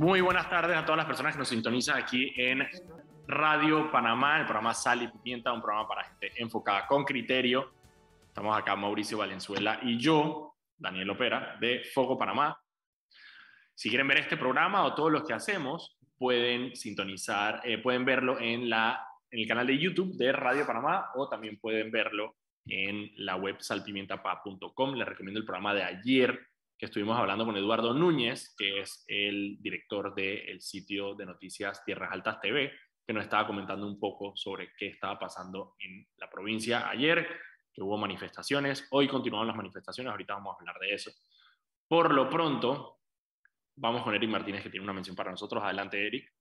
Muy buenas tardes a todas las personas que nos sintonizan aquí en Radio Panamá, el programa Sal y Pimienta, un programa para gente enfocada con criterio. Estamos acá Mauricio Valenzuela y yo, Daniel Opera, de Foco Panamá. Si quieren ver este programa o todos los que hacemos, pueden sintonizar, eh, pueden verlo en, la, en el canal de YouTube de Radio Panamá o también pueden verlo en la web salpimientapa.com. Les recomiendo el programa de ayer que estuvimos hablando con Eduardo Núñez, que es el director del sitio de noticias Tierras Altas TV, que nos estaba comentando un poco sobre qué estaba pasando en la provincia ayer, que hubo manifestaciones, hoy continuaron las manifestaciones, ahorita vamos a hablar de eso. Por lo pronto, vamos con Eric Martínez, que tiene una mención para nosotros. Adelante, Eric.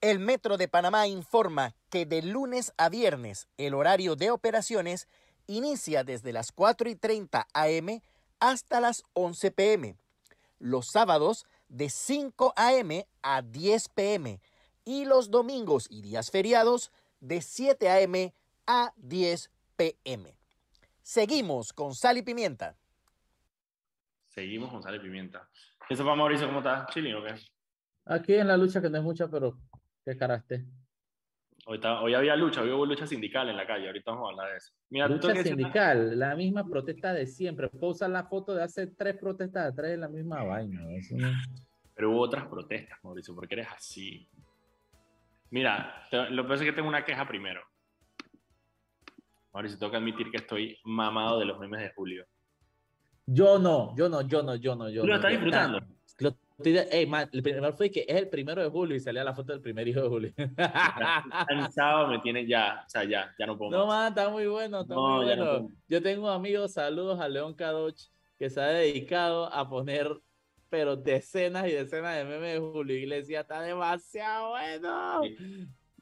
El Metro de Panamá informa que de lunes a viernes el horario de operaciones inicia desde las 4 y 30 am hasta las 11 pm. Los sábados de 5 am a 10 pm y los domingos y días feriados de 7 am a 10 pm. Seguimos con sal y pimienta. Seguimos con sal y pimienta. ¿Qué va Mauricio? ¿Cómo estás? ¿Chilling o qué? Aquí en la lucha que no es mucha, pero qué caraste. Hoy, hoy, había lucha, hoy hubo lucha sindical en la calle, ahorita vamos a hablar de eso. lucha sindical, la misma protesta de siempre. Puedo usar la foto de hace tres protestas atrás de la misma vaina. Pero hubo otras protestas, Mauricio, porque eres así. Mira, lo que pasa es que tengo una queja primero. Mauricio, tengo que admitir que estoy mamado de los memes de Julio. Yo no, yo no, yo no, yo no, yo ¿Tú lo estás disfrutando? El primero fue que es el primero de julio y salía la foto del primer hijo de julio. Cansado me tiene ya, o sea, ya, ya no puedo No, man, está muy bueno, está muy bueno. Yo tengo amigos, saludos a León Cadoch, que se ha dedicado a poner, pero decenas y decenas de memes de Julio Iglesias, está demasiado bueno.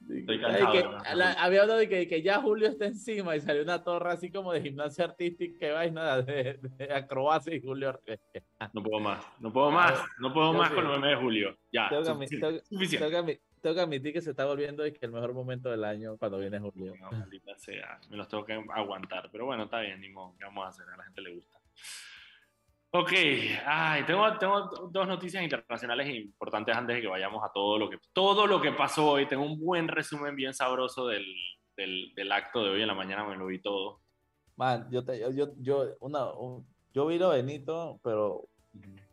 Estoy cansado, había uno de que, que, ya Julio está encima y salió una torre así como de gimnasia artística que vaina de, de acrobacia y Julio. No puedo más, no puedo más, no puedo más con el meme de Julio. Ya, tengo, suficiente. Tengo, que admitir que se está volviendo y que el mejor momento del año cuando viene Julio. No, maldita sea, me los tengo que aguantar. Pero bueno, está bien, ni modo, ¿qué vamos a hacer? A la gente le gusta. Ok, Ay, tengo, tengo dos noticias internacionales importantes antes de que vayamos a todo lo que, todo lo que pasó hoy. Tengo un buen resumen bien sabroso del, del, del acto de hoy en la mañana, me lo vi todo. Man, yo, te, yo, yo, una, yo vi lo Benito, pero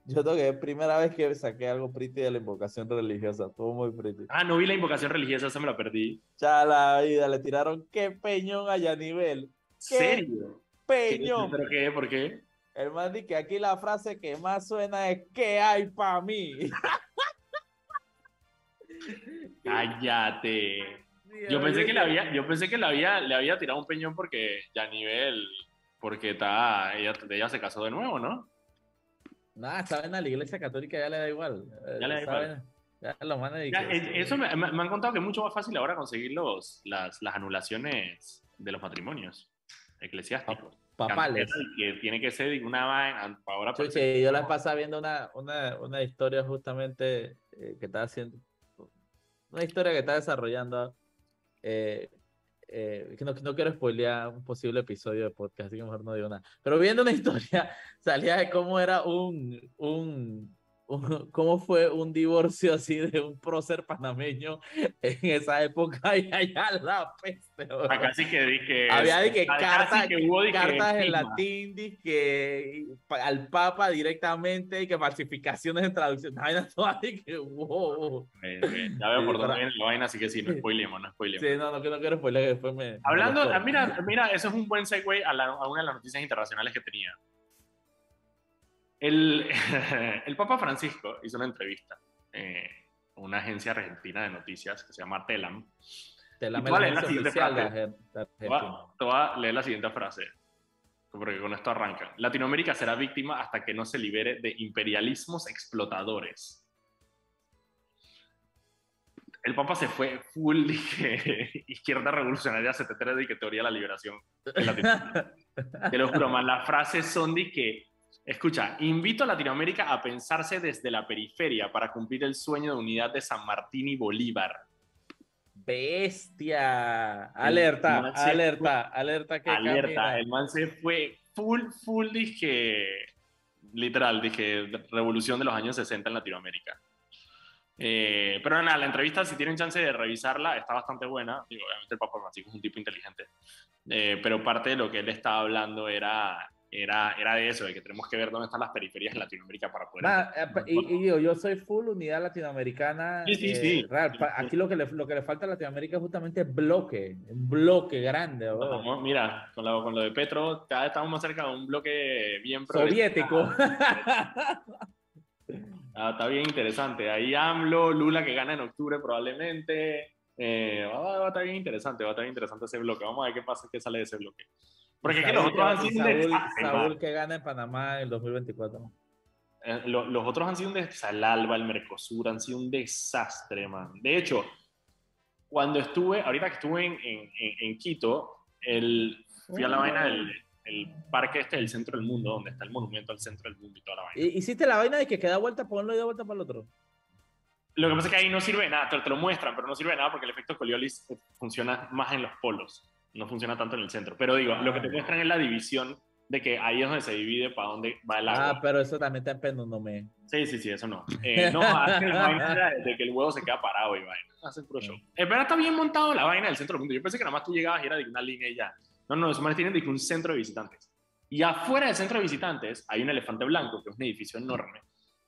yo creo que es primera vez que saqué algo pretty de la invocación religiosa. Estuvo muy pretty. Ah, no vi la invocación religiosa, esa me la perdí. Ya la vida, le tiraron qué peñón a Yanivel. ¿Serio? Peñón. ¿Pero qué? ¿Por qué? El man dice que aquí la frase que más suena es ¿qué hay para mí? Cállate. Yo pensé que le había, yo pensé que le había, le había tirado un peñón porque ya nivel, porque está, ella, ella se casó de nuevo, ¿no? Nada, está en la iglesia católica ya le da igual. Ya le da igual. Ya lo eso me, me, han contado que es mucho más fácil ahora conseguir los, las, las anulaciones de los matrimonios eclesiásticos papales. Que tiene que ser una vaina ahora. Yo la pasaba viendo una, una, una historia justamente eh, que está haciendo, una historia que está desarrollando, eh, eh, que no, no, quiero spoilear un posible episodio de podcast, así que mejor no digo nada. Pero viendo una historia, salía de cómo era un, un cómo fue un divorcio así de un prócer panameño en esa época y allá la peste. Acá sí que dije. Había de que cartas, cartas en latín, que al Papa directamente y que falsificaciones en traducción. Vainas todas que wow. Ya veo por dónde viene la vaina, así que sí, no spoilemos, no spoilemos. Sí, no, no, no quiero spoiler, que después me. Hablando, mira, mira, eso es un buen segue a, a una de las noticias internacionales que tenía. El, el Papa Francisco hizo una entrevista eh, a una agencia argentina de noticias que se llama Telam. Telam es la, la siguiente frase. Te voy a leer la siguiente frase, porque con esto arranca. Latinoamérica será víctima hasta que no se libere de imperialismos explotadores. El Papa se fue full dije, izquierda revolucionaria 73 de que teoría de la liberación. Te lo juro, man, las frases son de que Escucha, invito a Latinoamérica a pensarse desde la periferia para cumplir el sueño de unidad de San Martín y Bolívar. Bestia. Alerta, alerta, alerta que Alerta, el man se fue full, full, dije, literal, dije revolución de los años 60 en Latinoamérica. Eh, pero nada, la entrevista, si tienen chance de revisarla, está bastante buena. Digo, obviamente el Papa Francisco es un tipo inteligente. Eh, pero parte de lo que él estaba hablando era era, era de eso, de que tenemos que ver dónde están las periferias en Latinoamérica para poder... Eh, y, digo, yo soy full unidad latinoamericana. Sí, sí, eh, sí. Aquí lo que, le, lo que le falta a Latinoamérica es justamente bloque, un bloque grande. mira, con lo, con lo de Petro, cada vez estamos más cerca de un bloque bien soviético. Ah, está bien interesante. Ahí AMLO, Lula que gana en octubre probablemente. Eh, va, va, a estar bien interesante, va a estar bien interesante ese bloque. Vamos a ver qué pasa, qué sale de ese bloque. Porque es que los otros han sido un desastre. Saúl que gana en Panamá en el 2024. Eh, los otros han sido un desastre. El Alba, el Mercosur han sido un desastre, man. De hecho, cuando estuve, ahorita que estuve en, en, en Quito, el, fui a la vaina del el parque este del centro del mundo, donde está el monumento al centro del mundo y toda la vaina. ¿Hiciste la vaina de que queda vuelta para uno y da vuelta para el otro? Lo que pasa es que ahí no sirve de nada, te, te, lo muestran, pero no sirve de nada porque el efecto Coriolis funciona más en los polos no funciona tanto en el centro. Pero digo, lo que te muestran es la división de que ahí es donde se divide para dónde va el agua. Ah, pero eso también está en Sí, sí, sí, eso no. Eh, no, hacen vaina de que el huevo se queda parado y vaina. Hacen puro show. En verdad está bien montado la vaina del centro del mundo. Yo pensé que nada más tú llegabas y era de una línea y ya. No, no, esos manes tienen de un centro de visitantes. Y afuera del centro de visitantes hay un elefante blanco, que es un edificio enorme,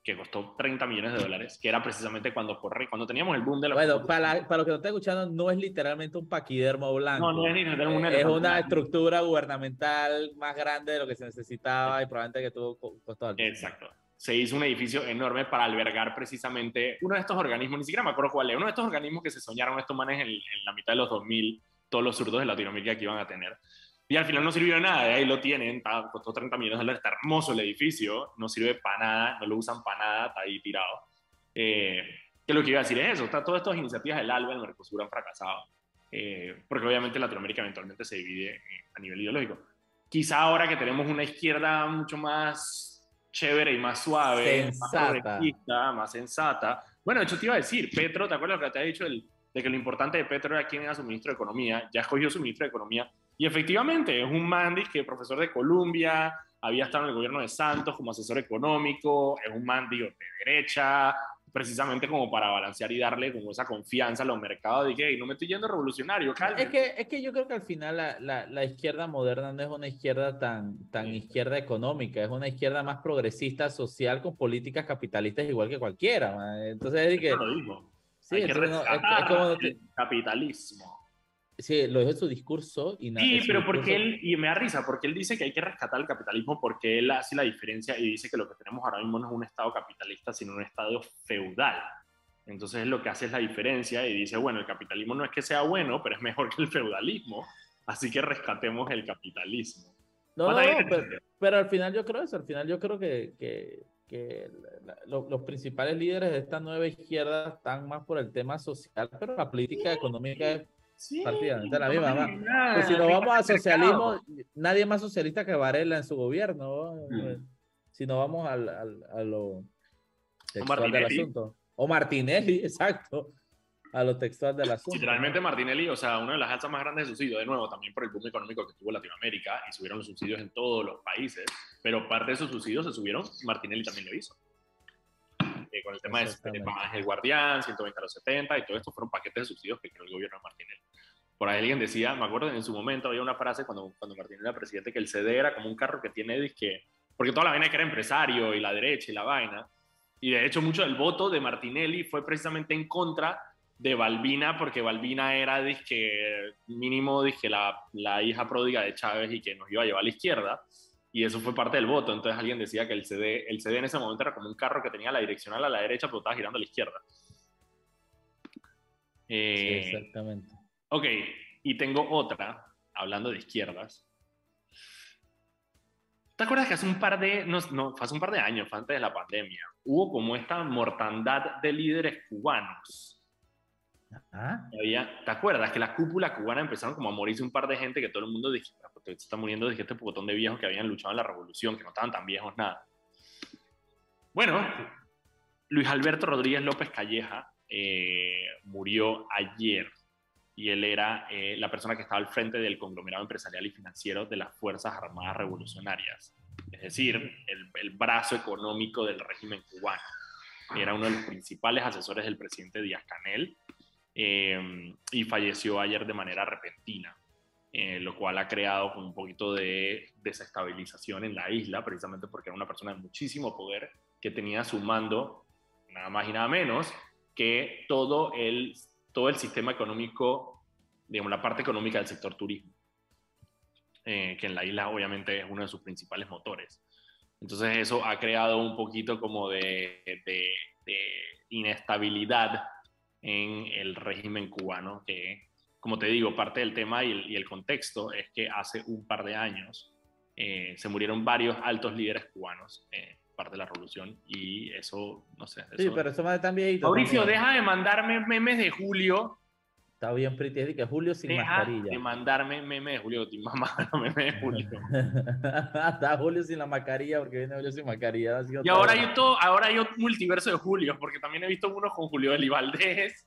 que costó 30 millones de dólares, que era precisamente cuando, cuando teníamos el boom de los... Bueno, para, para los que no están escuchando, no es literalmente un paquidermo blanco. No, no es literalmente un Es una estructura gubernamental más grande de lo que se necesitaba y probablemente que tuvo costó alto. Exacto. Se hizo un edificio enorme para albergar precisamente uno de estos organismos, ni siquiera me acuerdo cuál es, uno de estos organismos que se soñaron estos manes en, en la mitad de los 2000, todos los zurdos de Latinoamérica que iban a tener y al final no sirvió de nada, ahí lo tienen, está, costó 30 millones de dólares, está hermoso el edificio, no sirve para nada, no lo usan para nada, está ahí tirado. Eh, que lo que iba a decir es eso, está, todas estas iniciativas del ALBA, el Mercosur han fracasado, eh, porque obviamente Latinoamérica eventualmente se divide a nivel ideológico. Quizá ahora que tenemos una izquierda mucho más chévere y más suave, sensata. más más sensata. Bueno, de hecho te iba a decir, Petro, ¿te acuerdas lo que te ha dicho el, de que lo importante de Petro era quién era su ministro de Economía? Ya escogió su ministro de Economía y efectivamente, es un Mandis que es profesor de Columbia, había estado en el gobierno de Santos como asesor económico, es un man, de derecha, precisamente como para balancear y darle como esa confianza a los mercados de que no me estoy yendo revolucionario. Es que, es que yo creo que al final la, la, la, izquierda moderna no es una izquierda tan, tan izquierda económica, es una izquierda más progresista social con políticas capitalistas igual que cualquiera. Entonces es que... Sí, es, como... el capitalismo. Sí, lo dijo en su discurso. Y sí, pero porque él, y me da risa, porque él dice que hay que rescatar el capitalismo porque él hace la diferencia y dice que lo que tenemos ahora mismo no es un Estado capitalista, sino un Estado feudal. Entonces lo que hace es la diferencia y dice, bueno, el capitalismo no es que sea bueno, pero es mejor que el feudalismo, así que rescatemos el capitalismo. No, no, pero, al final yo creo eso, al final yo creo que, que, que los principales líderes de esta nueva izquierda están más por el tema social, pero la política económica es Sí, la misma. pues si nos vamos a socialismo, nadie más socialista que Varela en su gobierno. Mm. Si nos vamos al, al, a lo textual del asunto. O Martinelli, exacto. A lo textual del asunto. Literalmente Martinelli, o sea, una de las alzas más grandes de subsidio, de nuevo, también por el boom económico que tuvo Latinoamérica, y subieron los subsidios en todos los países, pero parte de esos subsidios se subieron, Martinelli también lo hizo. Eh, con el tema de, el Guardián, 120 a los 70, y todo esto fueron paquetes de subsidios que creó el gobierno de Martinelli. Por ahí alguien decía, me acuerdo en su momento había una frase cuando, cuando Martinelli era presidente que el CD era como un carro que tiene que porque toda la vaina que era empresario y la derecha y la vaina, y de hecho mucho del voto de Martinelli fue precisamente en contra de Balbina, porque Balbina era disque, mínimo dije, la, la hija pródiga de Chávez y que nos iba a llevar a la izquierda y eso fue parte del voto. Entonces alguien decía que el CD, el CD en ese momento era como un carro que tenía la direccional a la derecha, pero estaba girando a la izquierda. Eh, exactamente. Ok, y tengo otra, hablando de izquierdas. ¿Te acuerdas que hace un par de, no, no, hace un par de años, antes de la pandemia, hubo como esta mortandad de líderes cubanos? ¿Te acuerdas que la cúpula cubana empezaron como a morirse un par de gente que todo el mundo dijo, ah, se está muriendo de este botón de viejos que habían luchado en la revolución, que no estaban tan viejos nada? Bueno, Luis Alberto Rodríguez López Calleja eh, murió ayer y él era eh, la persona que estaba al frente del conglomerado empresarial y financiero de las Fuerzas Armadas Revolucionarias. es decir, el, brazo económico del régimen cubano. Era uno de los principales asesores del presidente Díaz Canel eh, y falleció ayer de manera repentina. Eh, lo cual ha creado un poquito de desestabilización en la isla, precisamente porque era una persona de muchísimo poder que tenía su mando nada más y nada menos que todo el, todo el sistema económico, digamos, la parte económica del sector turismo, eh, que en la isla obviamente es uno de sus principales motores. Entonces eso ha creado un poquito como de, de, de inestabilidad en el régimen cubano que como te digo, parte del tema y el, contexto es que hace un par de años eh, se murieron varios altos líderes cubanos, eh, parte de la revolución, y eso, no sé. sí, pero eso más también. Mauricio, deja de mandarme memes de Julio. Está bien, Pretty, es que Julio sin deja mascarilla. de mandarme memes de Julio, tu mamá, no memes de Julio. Está Julio sin la mascarilla, porque viene Julio sin mascarilla. Y ahora hay, todo, ahora hay un multiverso de Julio, porque también he visto uno con Julio Elibaldez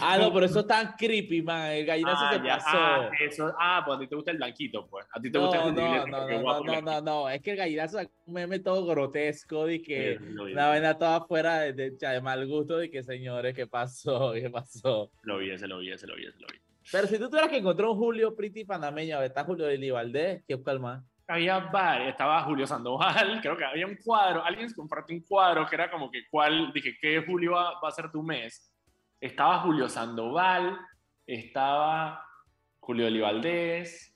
Ah, no, pero eso es tan creepy, man. El gallinazo ah, se pasó. Ah, eso, ah, pues a ti te gusta el blanquito, pues. A ti te gusta el no, no, no, no, no, no, es que el gallinazo es un meme todo grotesco de que la vaina toda fuera de, de, mal gusto de que señores, ¿qué pasó? ¿Qué pasó? Lo vi, ese lo vi, ese lo vi, ese lo vi. Pero si tú tuvieras que encontrar un Julio Pretty panameño, está Julio de Libaldez, ¿qué más? Había varios, estaba Julio Sandoval, creo que había un cuadro, alguien compartió un cuadro que era como que cuál, dije, ¿qué Julio va, va a ser tu mes? Estaba Julio Sandoval, estaba Julio Olivaldés,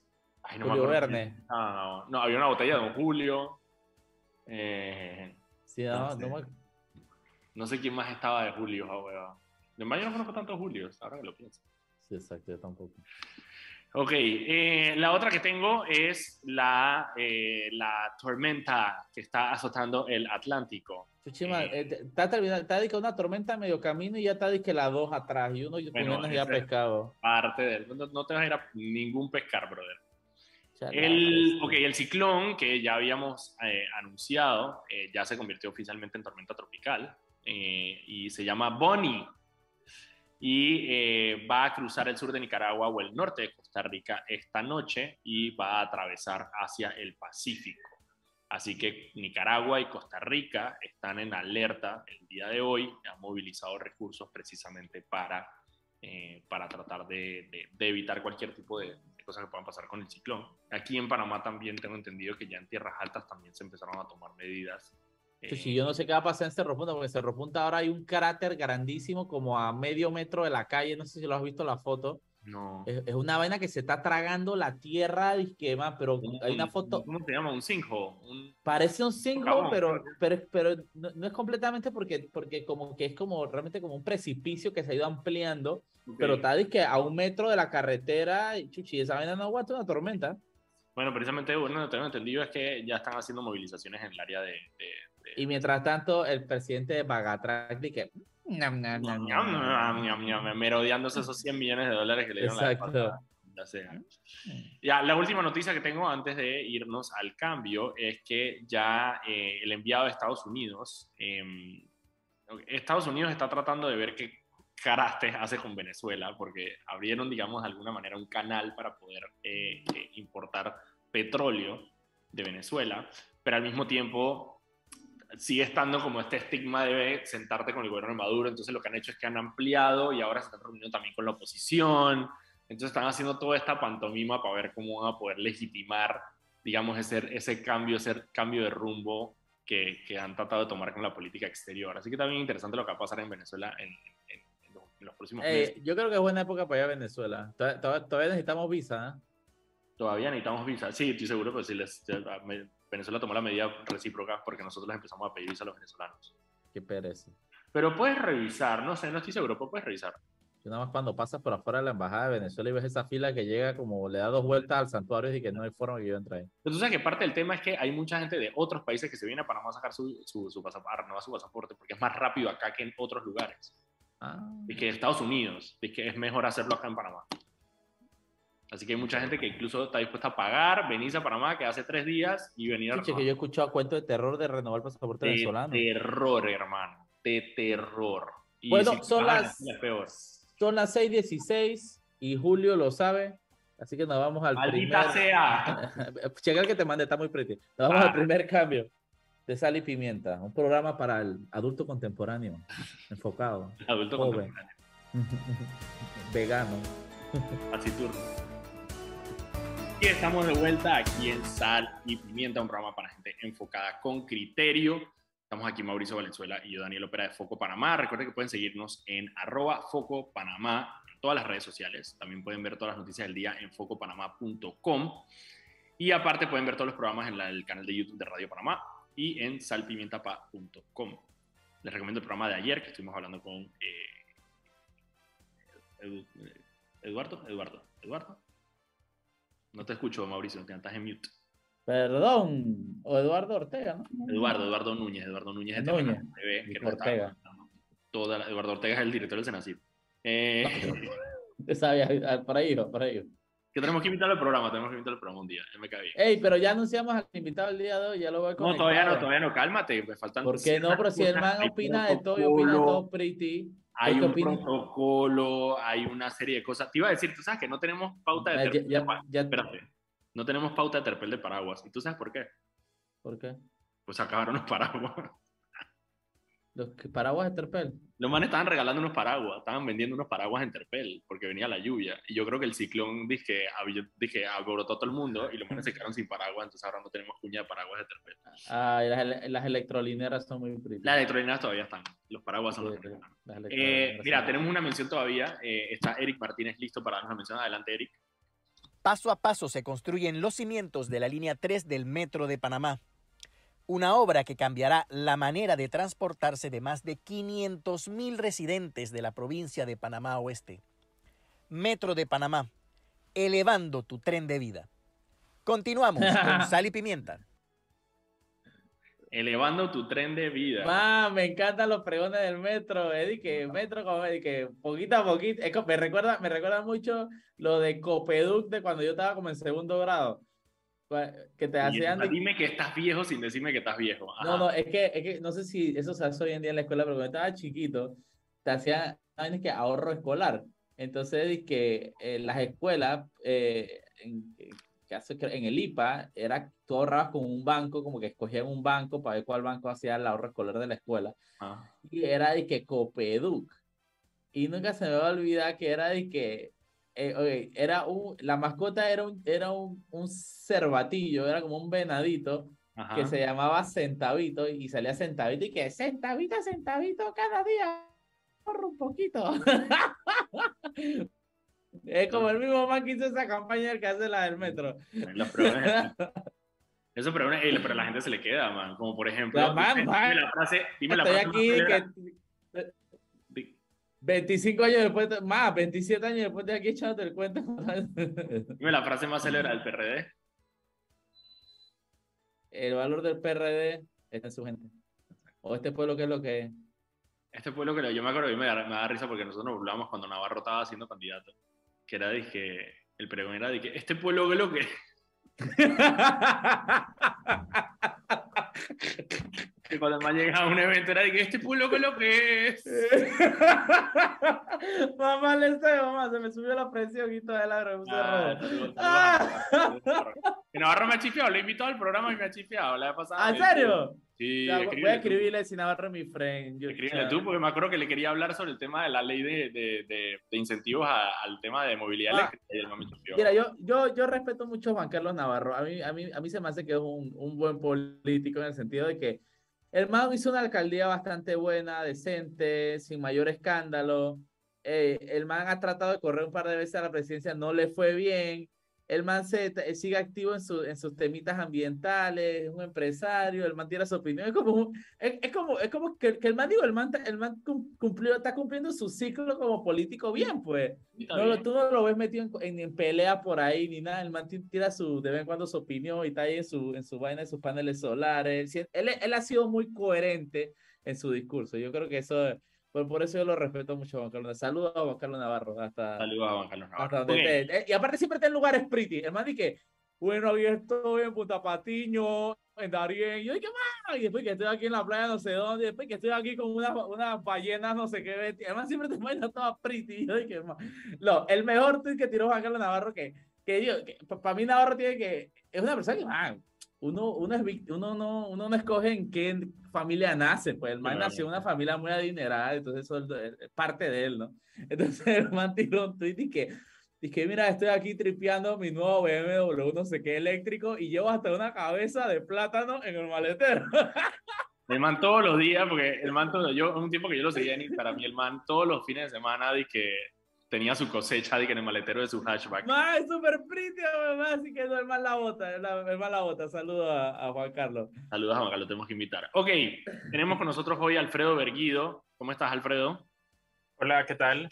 no Julio Verne. No, no, había una botella de Don Julio. Eh, sí, no, no, no, sé quién más estaba de Julio, ah, De mayo no conozco tantos Julios, ahora que lo pienso. Sí, exacto, yo tampoco. Ok, eh, la otra que tengo es la, eh, la tormenta que está azotando el Atlántico. Chuchima, eh, está terminando, está una tormenta a medio camino y ya está que la dos atrás y uno bueno, ya pescado. Parte de no, no, te vas a ir a ningún pescar, brother. El, ok, el ciclón que ya habíamos anunciado ya se convirtió oficialmente en tormenta tropical y se llama Bonnie y eh, va a cruzar el sur de Nicaragua o el norte de Costa Rica esta noche y va a atravesar hacia el Pacífico. Así que Nicaragua y Costa Rica están en alerta el día de hoy, han movilizado recursos precisamente para, eh, para tratar de, evitar cualquier tipo de, cosas que puedan pasar con el ciclón. Aquí en Panamá también tengo entendido que ya en tierras altas también se empezaron a tomar medidas Sí, yo no sé qué va a pasar en Cerro Punta, porque en Cerro Punta ahora hay un cráter grandísimo, como a medio metro de la calle. No sé si lo has visto la foto. No. Es, una vaina que se está tragando la tierra de esquema, pero hay una foto. ¿Cómo se llama? ¿Un sinkhole? Parece un sinkhole, pero, pero, pero no, es completamente porque, porque como que es como realmente como un precipicio que se ha ido ampliando, pero está que a un metro de la carretera, chuchi, esa vaina no aguanta una tormenta. Bueno, precisamente, bueno, tengo entendido es que ya están haciendo movilizaciones en el área de, y mientras tanto, el presidente de Bagatrac que merodeándose esos 100 millones de dólares que le dieron Exacto. la ya, sea. ya la última noticia que tengo antes de irnos al cambio es que ya eh, el enviado de Estados Unidos, eh, Estados Unidos está tratando de ver qué caraste hace con Venezuela, porque abrieron, digamos, de alguna manera un canal para poder eh, eh, importar petróleo de Venezuela, pero al mismo tiempo sigue estando como este estigma de sentarte con el gobierno de Maduro, entonces lo que han hecho es que han ampliado y ahora se están reuniendo también con la oposición, entonces están haciendo toda esta pantomima para ver cómo van a poder legitimar, digamos, ese, ese cambio, ese cambio de rumbo que, que, han tratado de tomar con la política exterior. Así que también interesante lo que va a pasar en Venezuela en, los, próximos eh, meses. Yo creo que es buena época para ir a Venezuela. Todavía, necesitamos visa. ¿eh? Todavía necesitamos visa. Sí, estoy seguro, pues si les, Venezuela tomó la medida recíproca porque nosotros les empezamos a pedir visa a los venezolanos. Qué pereza. Pero puedes revisar, no sé, no estoy seguro, pero puedes revisar. Yo nada más cuando pasas por afuera de la embajada de Venezuela y ves esa fila que llega como le da dos vueltas al santuario y que no hay forma que yo entre ahí. Pero tú sabes que parte del tema es que hay mucha gente de otros países que se viene a Panamá a sacar su, su, su pasaporte, no su pasaporte, porque es más rápido acá que en otros lugares. Ah. Y que Estados Unidos, y que es mejor hacerlo acá en Panamá. Así que hay mucha gente que incluso está dispuesta a pagar, venirse a Panamá, que hace tres días, y venir a... que yo he escuchado cuentos de terror de renovar el pasaporte de venezolano. terror, hermano. De terror. bueno, son las, son las 6.16 y Julio lo sabe. Así que nos vamos al Maldita primer. sea. Checa el que te mande, está muy pretty. Nos vamos al primer cambio de Sal y Pimienta, un programa para el adulto contemporáneo, enfocado, Adulto Joven. contemporáneo. vegano. Así turno. Y estamos de vuelta aquí en Sal y Pimienta, un programa para gente enfocada con criterio. Estamos aquí Mauricio Valenzuela y yo Daniel Opera de Foco Panamá. Recuerden que pueden seguirnos en arroba Foco Panamá en todas las redes sociales. También pueden ver todas las noticias del día en focopanamá.com. Y aparte pueden ver todos los programas en el canal de YouTube de Radio Panamá y en salpimientapa.com. Les recomiendo el programa de ayer que estuvimos hablando con eh, eh, Eduardo, Eduardo, Eduardo. No te escucho, Mauricio, te estás en mute. Perdón, o Eduardo Ortega, ¿no? Eduardo, Eduardo Núñez, Eduardo Núñez de Núñez. TV, que está Ortega. contando Toda la- Eduardo Ortega es el director del Senacid. Eh, Te sabía, ah, por ahí, por ahí. que tenemos que invitarlo al programa, tenemos que invitarlo al programa un día, me cae bien. Ey, pero ya anunciamos al invitado el día de hoy, ya lo voy a No, todavía no, todavía no, cálmate, me faltan ¿Por qué no? Pero si el man opina de todo y opina de todo pretty. Hay ¿Qué un protocolo, hay una serie de cosas. Te iba a decir, tú sabes que no tenemos pauta de ya- terpel ya- ya- Espérate, no tenemos pauta de terpel de paraguas. ¿Y tú sabes por qué? ¿Por qué? Pues acabaron los paraguas. Los que- paraguas de Terpel. Los manes estaban regalando unos paraguas, estaban vendiendo unos paraguas en Terpel porque venía la lluvia. Y yo creo que el ciclón dije, dije alborotó a todo el mundo y los manes se quedaron sin paraguas, entonces ahora no tenemos cuña de paraguas de Terpel. Ah, y las, ele- las electrolineras son muy pretty. Las electrolineras todavía están, los paraguas son los Sí, están. las Eh, mira, tenemos una mención todavía. eh, está Eric Martínez listo para darnos una mención. Adelante, Eric. Paso a paso se construyen los cimientos de la línea 3 del Metro de Panamá. Una obra que cambiará la manera de transportarse de más de 500.000 residentes de la provincia de Panamá Oeste. Metro de Panamá, elevando tu tren de vida. Continuamos con Sal y Pimienta. Elevando tu tren de vida. Ma, me encantan los pregones del metro, Eddie, que metro como Eddie, que poquito a poquito, es me recuerda, me recuerda mucho lo de Copeduc de cuando yo estaba como en segundo grado, que te de- dime que estás viejo sin decirme que estás viejo. Ajá. no, no, es que, es que no sé si eso se hace hoy en día en la escuela, pero cuando estaba chiquito, te hacían, ¿saben? que ahorro escolar, entonces, que en las escuelas, eh, en, hace, en el IPA, era, tú ahorrabas con un banco, como que escogían un banco para ver cuál banco hacía el ahorro escolar de la escuela, Ah. y era de que Copeduc. Y nunca se me va a olvidar que era de que eh, oye, era un, la mascota era un, era un, un cervatillo, era como un venadito Ajá. que se llamaba Centavito y salía Centavito y que Centavito, Centavito, cada día ahorro un poquito. es como el mismo man que hizo esa campaña que hace la del metro. Los pregones- Eso, pero, pero a la gente se le queda, man. Como por ejemplo, La man, dime, man. dime la frase, dime la frase aquí que 25 años después, de- más, 27 años después de aquí echándote el cuento. dime la frase más célere del PRD. el valor del PRD está en su gente. O este pueblo que es lo que es. Este pueblo que yo me acuerdo, y me da, me da risa porque nosotros nos burlábamos cuando Navarro estaba siendo candidato. Que era de que, el pregón era de que, este pueblo que lo que. Que cuando más llegaba a un evento era de que, este pueblo que lo que es. mamá, le sé, mamá, se me subió la presión y la me puse Ah, saludos, saludos Ah. Navarro, me ha chifiado, lo he invitado al programa y me ha chifiado. La pasada. ¿Ah, ¿En serio? Sí, voy a escribirle sin Navarro mi friend. Yo- tú, porque me acuerdo que le quería hablar sobre el tema de la ley de, de, de, de incentivos a- al tema de movilidad Ah. eléctrica. Y me. Mira, yo, yo, yo respeto mucho a Juan Carlos Navarro. A mí, a mí, a mí se me hace que es un, un buen político en el sentido de que el man hizo una alcaldía bastante buena, decente, sin mayor escándalo. Eh, el man ha tratado de correr un par de veces a la presidencia, no le fue bien. El man se, t- sigue activo en, su, en sus temitas ambientales, es un empresario, el man tiene su opinión. Es como, un- es, es como, es como que, que el man, digo, el man, el man cum- cumplió, está cumpliendo su ciclo como político bien, pues. No, lo- bien. tú no lo ves metido en, en, en pelea por ahí ni nada. El man ti- tira su, de vez en cuando su opinión y está ahí en su, en su vaina, en sus paneles solares. Él, él, él ha sido muy coherente en su discurso. Yo creo que eso, por, por eso yo lo respeto mucho a Juan Carlos. Saludos a Juan Carlos Navarro. Hasta, Saludos a Juan Carlos hasta Navarro. donde Ok. esté. Eh, Y aparte siempre está en lugares pretty. El man que, bueno, aquí estoy en Punta Patiño, en Darien. Y yo dije, "Ma", y después que estoy aquí en la playa no sé dónde, y después que estoy aquí con unas, unas ballenas no sé qué. Además siempre te imaginas toda pretty. Y yo dije, "Ma". no, el mejor tweet que tiró Juan Carlos Navarro que, que yo, para mí Navarro tiene que, es una persona que, man, uno, uno, es, uno, no, uno no escoge en qué familia nace, pues el man nació en una familia muy adinerada, entonces eso es parte de él, ¿no? Entonces el man tiró un tweet y que, y que mira, estoy aquí tripeando mi nuevo BMW, no sé qué eléctrico, y llevo hasta una cabeza de plátano en el maletero. El man todos los días, porque el man, todo, yo, un tiempo que yo lo seguía en Instagram, y el man todos los fines de semana, de que tenía su cosecha de que en el maletero de su hatchback. Ma, es súper pretty, así que no es más la bota, es, más la bota. Saludos a, Juan Carlos. Saludos a Juan Carlos, tenemos que invitar. Ok, tenemos con nosotros hoy Alfredo Berguido. ¿Cómo estás, Alfredo? Hola, ¿qué tal?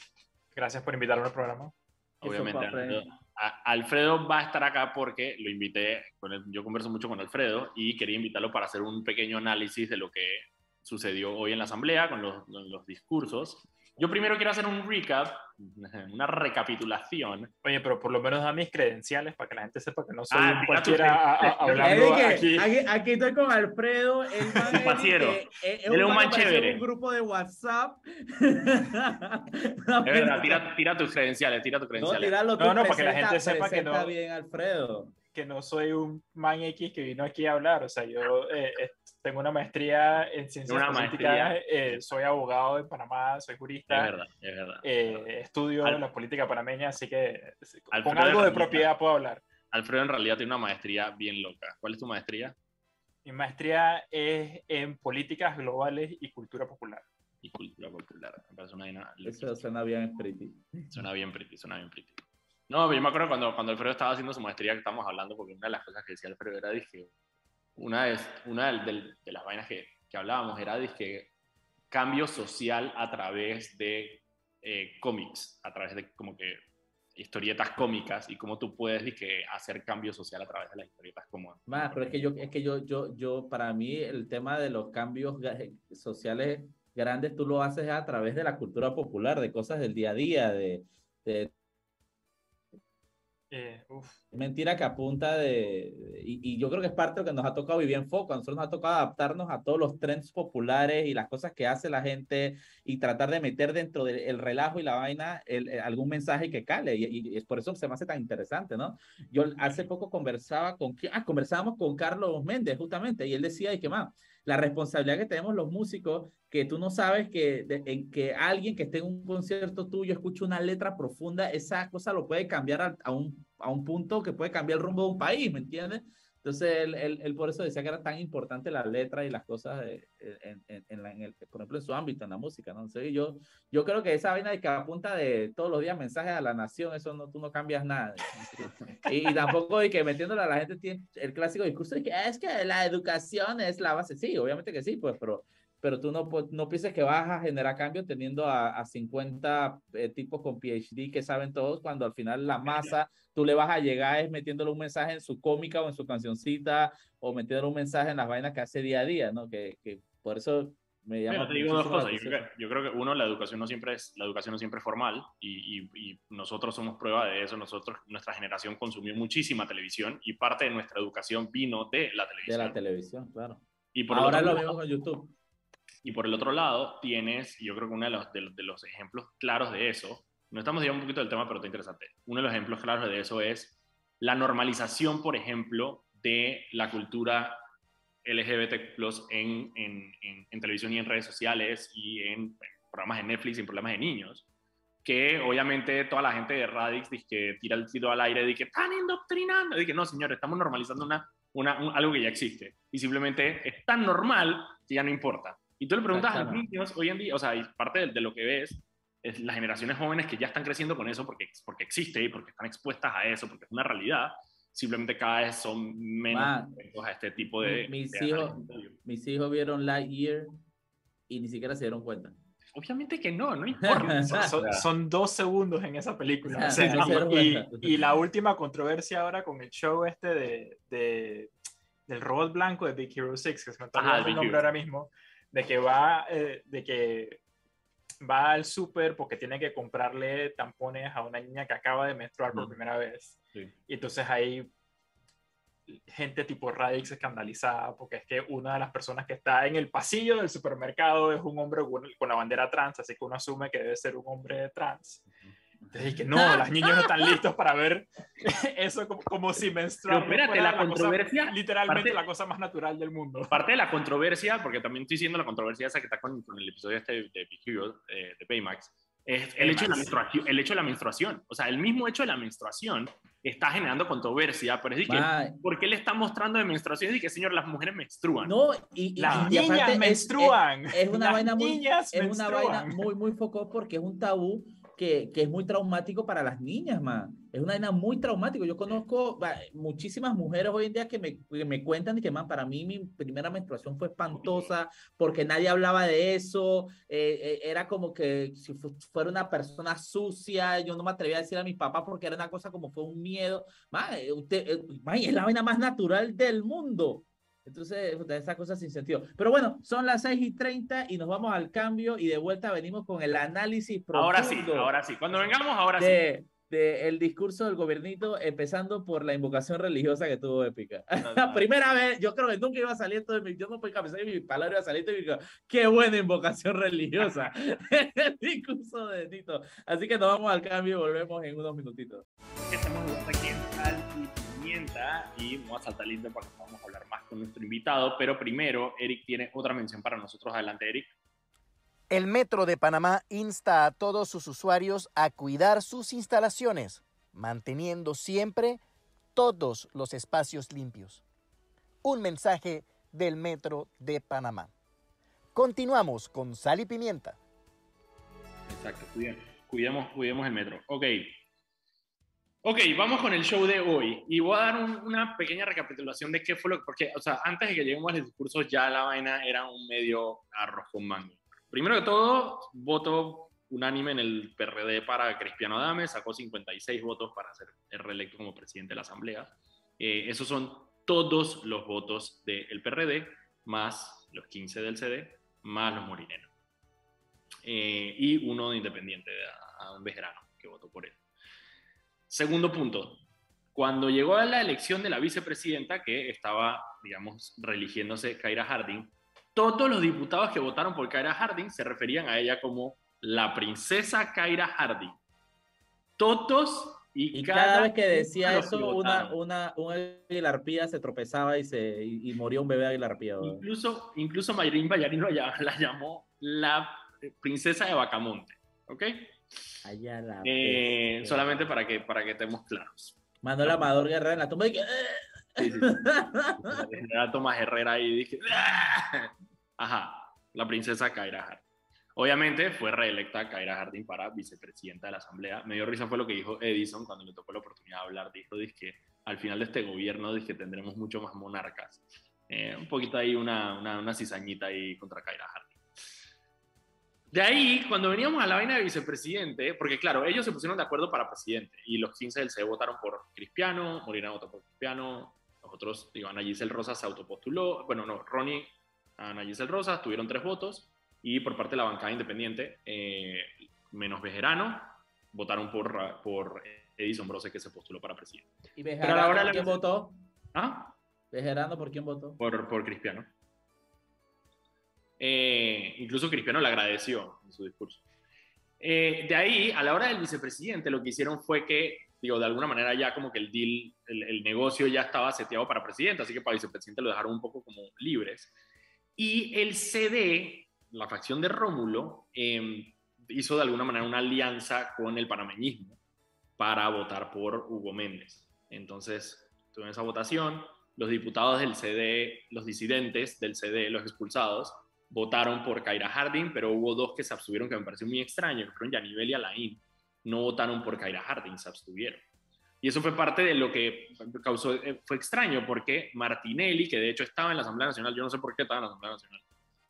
Gracias por invitarme al programa. Obviamente, Alfredo, Alfredo va a estar acá porque lo invité, con yo converso mucho con Alfredo y quería invitarlo para hacer un pequeño análisis de lo que sucedió hoy en la asamblea con los, los discursos yo primero quiero hacer un recap, una recapitulación. Oye, pero por lo menos da mis credenciales para que la gente sepa que no soy ah, cualquiera hablando aquí. aquí. estoy con Alfredo, el man es, un, man chévere. un grupo de WhatsApp. es verdad, tira, tira, tus credenciales, tira tus credenciales. No, no, no, para que la gente sepa que no. bien, Alfredo que no soy un man X que vino aquí a hablar, o sea, yo eh, eh, tengo una maestría en ciencias una políticas, eh, soy abogado en Panamá, soy jurista, es verdad, es verdad. estudio la política panameña, así que con algo de propiedad puedo hablar. Alfredo en realidad tiene una maestría bien loca. ¿Cuál es tu maestría? Mi maestría es en políticas globales y cultura popular. Y cultura popular. Me parece una, Eso suena bien pretty. Suena bien pretty, suena bien pretty. No, yo me acuerdo cuando, cuando Alfredo estaba haciendo su maestría que estábamos hablando, porque una de las cosas que decía Alfredo era, dije, una, de, una de, de las vainas que, que, hablábamos era, dije, cambio social a través de eh, cómics, a través de como que historietas cómicas y cómo tú puedes dije, hacer cambio social a través de las historietas cómicas. Más, pero es que yo, es que yo, yo, yo, para mí el tema de los cambios sociales grandes tú lo haces a través de la cultura popular, de cosas del día a día, de, de eh, Mentira que apunta de, y, yo creo que es parte de lo que nos ha tocado vivir en foco. A nosotros nos ha tocado adaptarnos a todos los trends populares y las cosas que hace la gente y tratar de meter dentro del relajo y la vaina el, eh, algún mensaje que cale. Y, es por eso que se me hace tan interesante, ¿no? Yo hace poco conversaba con, ah, conversábamos con Carlos Méndez justamente y él decía, y que más, la responsabilidad que tenemos los músicos, que tú no sabes que, en, que alguien que esté en un concierto tuyo escuche una letra profunda, esa cosa lo puede cambiar a, un, a un punto que puede cambiar el rumbo de un país, ¿me entiendes? Entonces, él, él, él, por eso decía que era tan importante la letra y las cosas, en, en, en, el, por ejemplo, en su ámbito, en la música, ¿no? Entonces, yo, yo creo que esa vaina de que apunta de todos los días mensajes a la nación, eso no, tú no cambias nada. y, tampoco de que metiéndole a la gente tiene el clásico discurso de que es que la educación es la base. Sí, obviamente que sí, pues, pero pero tú no, no pienses que vas a generar cambio teniendo a, a 50 eh, tipos con PhD que saben todos, cuando al final la masa, tú le vas a llegar es metiéndole un mensaje en su cómica o en su cancioncita, o metiéndole un mensaje en las vainas que hace día a día, ¿no? Que, que por eso me llama... te digo dos cosas. Yo creo, que, yo creo, que, uno, la educación no siempre es, la educación no siempre es formal, y, y, y nosotros somos prueba de eso. Nosotros, nuestra generación consumió muchísima televisión, y parte de nuestra educación vino de la televisión. De la televisión, claro. Y por Ahora lo vemos con YouTube. Y por el otro lado tienes, yo creo que uno de los, de, los ejemplos claros de eso, no estamos diciendo un poquito del tema, pero está interesante. Uno de los ejemplos claros de eso es la normalización, por ejemplo, de la cultura LGBT en, en, en, televisión y en redes sociales y en, programas de Netflix y en programas de niños, que obviamente toda la gente de Radix dice que tira el tiro al aire y que están indoctrinando. Y que no, señor, estamos normalizando una, una, algo que ya existe. Y simplemente es tan normal que ya no importa. Y tú le preguntas a los niños hoy en día, o sea, y parte de, lo que ves es las generaciones jóvenes que ya están creciendo con eso porque, porque existe y porque están expuestas a eso, porque es una realidad, simplemente cada vez son menos a este tipo de... Mis, hijos, mis hijos vieron Lightyear y ni siquiera se dieron cuenta. Obviamente que no, no importa. son, dos segundos en esa película. y, la última controversia ahora con el show este de, de del robot blanco de Big Hero 6, que se me está el nombre ahora mismo, de que va, eh, de que va al súper porque tiene que comprarle tampones a una niña que acaba de menstruar por primera vez. Y entonces hay gente tipo Radix escandalizada porque es que una de las personas que está en el pasillo del supermercado es un hombre con, la bandera trans, así que uno asume que debe ser un hombre trans. Que no, las niñas no están listos para ver eso como, si menstruar. Pero espérate, la, controversia. literalmente la cosa más natural del mundo. Parte de la controversia, porque también estoy diciendo la controversia esa que está con, el episodio este de, de, eh, de Baymax, es el hecho, de la menstruación, el hecho de la menstruación. O sea, el mismo hecho de la menstruación está generando controversia, pero es que, ¿por qué le está mostrando de menstruación? Y que, señor, las mujeres menstruan. No, y, las niñas menstruan. Es, una vaina muy, es una vaina muy, muy foco porque es un tabú que, que, es muy traumático para las niñas, man. Es una vaina muy traumático. Yo conozco muchísimas mujeres hoy en día que me, que me cuentan y que, man, para mí mi primera menstruación fue espantosa porque nadie hablaba de eso. Eh, eh, era como que si fuera una persona sucia, yo no me atrevía a decir a mi papá porque era una cosa como fue un miedo. Man, eh, usted, man, es la vaina más natural del mundo. Entonces, esa cosa sin sentido. Pero bueno, son las 6 y 30 y nos vamos al cambio y de vuelta venimos con el análisis profundo. Ahora sí, ahora sí. Cuando vengamos, ahora de, sí. De el discurso del gobernito, empezando por la invocación religiosa que tuvo Épica. La primera vez, yo creo que nunca iba a salir esto de mi, yo no puedo pensar que mi palabra iba a salir y digo, qué buena invocación religiosa. el discurso de Tito. Así que nos vamos al cambio y volvemos en unos minutitos. Estamos aquí en y vamos a saltar lindo para que podamos hablar más con nuestro invitado, pero primero Eric tiene otra mención para nosotros. Adelante, Eric. El Metro de Panamá insta a todos sus usuarios a cuidar sus instalaciones, manteniendo siempre todos los espacios limpios. Un mensaje del Metro de Panamá. Continuamos con Sal y Pimienta. Exacto, cuidemos, cuidemos el metro. Ok, Ok, vamos con el show de hoy y voy a dar una pequeña recapitulación de qué fue lo que, porque, o sea, antes de que lleguemos al discurso ya la vaina era un medio arroz con mango. Primero que todo, voto unánime en el PRD para Cristiano Adame, sacó 56 votos para ser reelecto como presidente de la Asamblea. Eh, esos son todos los votos del PRD, más los 15 del CD, más los morineros. Eh, y uno de independiente, a, a un vejerano que votó por él. Segundo punto, cuando llegó a la elección de la vicepresidenta, que estaba, digamos, religiéndose Kaira Harding, todos los diputados que votaron por Kaira Harding se referían a ella como la princesa Kaira Harding. Todos y, cada, vez que decía eso, una, una, un aguilar se tropezaba y, se, y, moría un bebé aguilar Incluso, incluso Mayrin Bayarín la llamó la princesa de Bacamonte. ¿Ok? Allá la eh, solamente para que, para que estemos claros. Manuel Amador Guerrero en la tumba y que... Sí, Tomás Herrera y dije... Ajá, la princesa Kaira Harding. Obviamente fue reelecta Kaira Harding para vicepresidenta de la Asamblea. Me dio risa fue lo que dijo Edison cuando le tocó la oportunidad de hablar. Dijo, que al final de este gobierno que tendremos mucho más monarcas. Eh, un poquito ahí una, una, una cizañita ahí contra Kaira Harding. De ahí, cuando veníamos a la vaina de vicepresidente, porque claro, ellos se pusieron de acuerdo para presidente y los 15 del C votaron por Cristiano, Molina votó por Cristiano, nosotros, digo, Ana Giselle Rosas se autopostuló, bueno, no, Ronnie, Ana Giselle Rosas tuvieron tres votos y por parte de la bancada independiente, eh, menos Bejerano, votaron por, por Edison Brose que se postuló para presidente. ¿Y Bejerano por quién votó? ¿Ah? ¿Bejerano por quién votó? Por, por Cristiano. Eh, incluso Cristiano le agradeció en su discurso. Eh, de ahí, a la hora del vicepresidente, lo que hicieron fue que, digo, de alguna manera ya como que el deal, el, negocio ya estaba seteado para presidente, así que para vicepresidente lo dejaron un poco como libres. Y el CD, la facción de Rómulo, em, hizo de alguna manera una alianza con el panameñismo para votar por Hugo Méndez. Entonces, en esa votación, los diputados del CD, los disidentes del CD, los expulsados, votaron por Kaira Harding, pero hubo dos que se abstuvieron que me pareció muy extraño, que fueron Yanivel y Alain. No votaron por Kaira Harding, se abstuvieron. Y eso fue parte de lo que causó, eh, fue extraño, porque Martinelli, que de hecho estaba en la Asamblea Nacional, yo no sé por qué estaba en la Asamblea Nacional,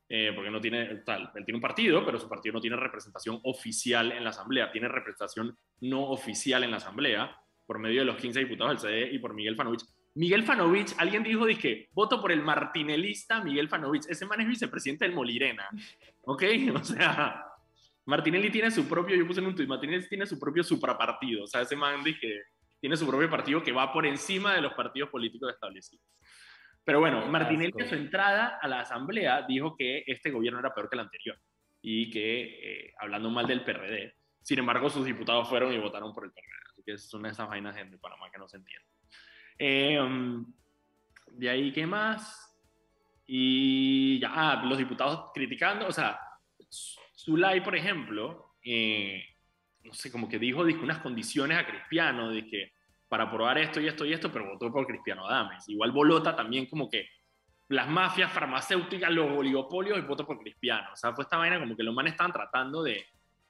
eh, porque no tiene, tal, él tiene un partido, pero su partido no tiene representación oficial en la Asamblea, tiene representación no oficial en la Asamblea, por medio de los 15 diputados del CD y por Miguel Fanovich, Miguel Fanovich, alguien dijo, dije, voto por el martinelista Miguel Fanovich. Ese man es vicepresidente del Molirena. ¿Ok? O sea, Martinelli tiene su propio, yo puse en un tuit, Martinelli tiene su propio suprapartido. O sea, ese man dije, tiene su propio partido que va por encima de los partidos políticos establecidos. Pero bueno, Martinelli en su entrada a la asamblea dijo que este gobierno era peor que el anterior y que, eh, hablando mal del PRD, Sin embargo, sus diputados fueron y votaron por el PRD. Así que es una de esas vainas de Panamá que no se entiende. Em, de ahí, ¿qué más? Y ya, ah, los diputados criticando, o sea, Zulay, por ejemplo, eh, no sé, como que dijo, dijo unas condiciones a Cristiano de que para aprobar esto y esto y esto, pero votó por Cristiano Adames. Igual Bolota también como que las mafias farmacéuticas, los oligopolios y votó por Cristiano. O sea, fue esta vaina como que los manes estaban tratando de,